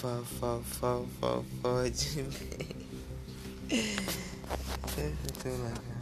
Fó, fó, fó, fó, fó de bem. Cara.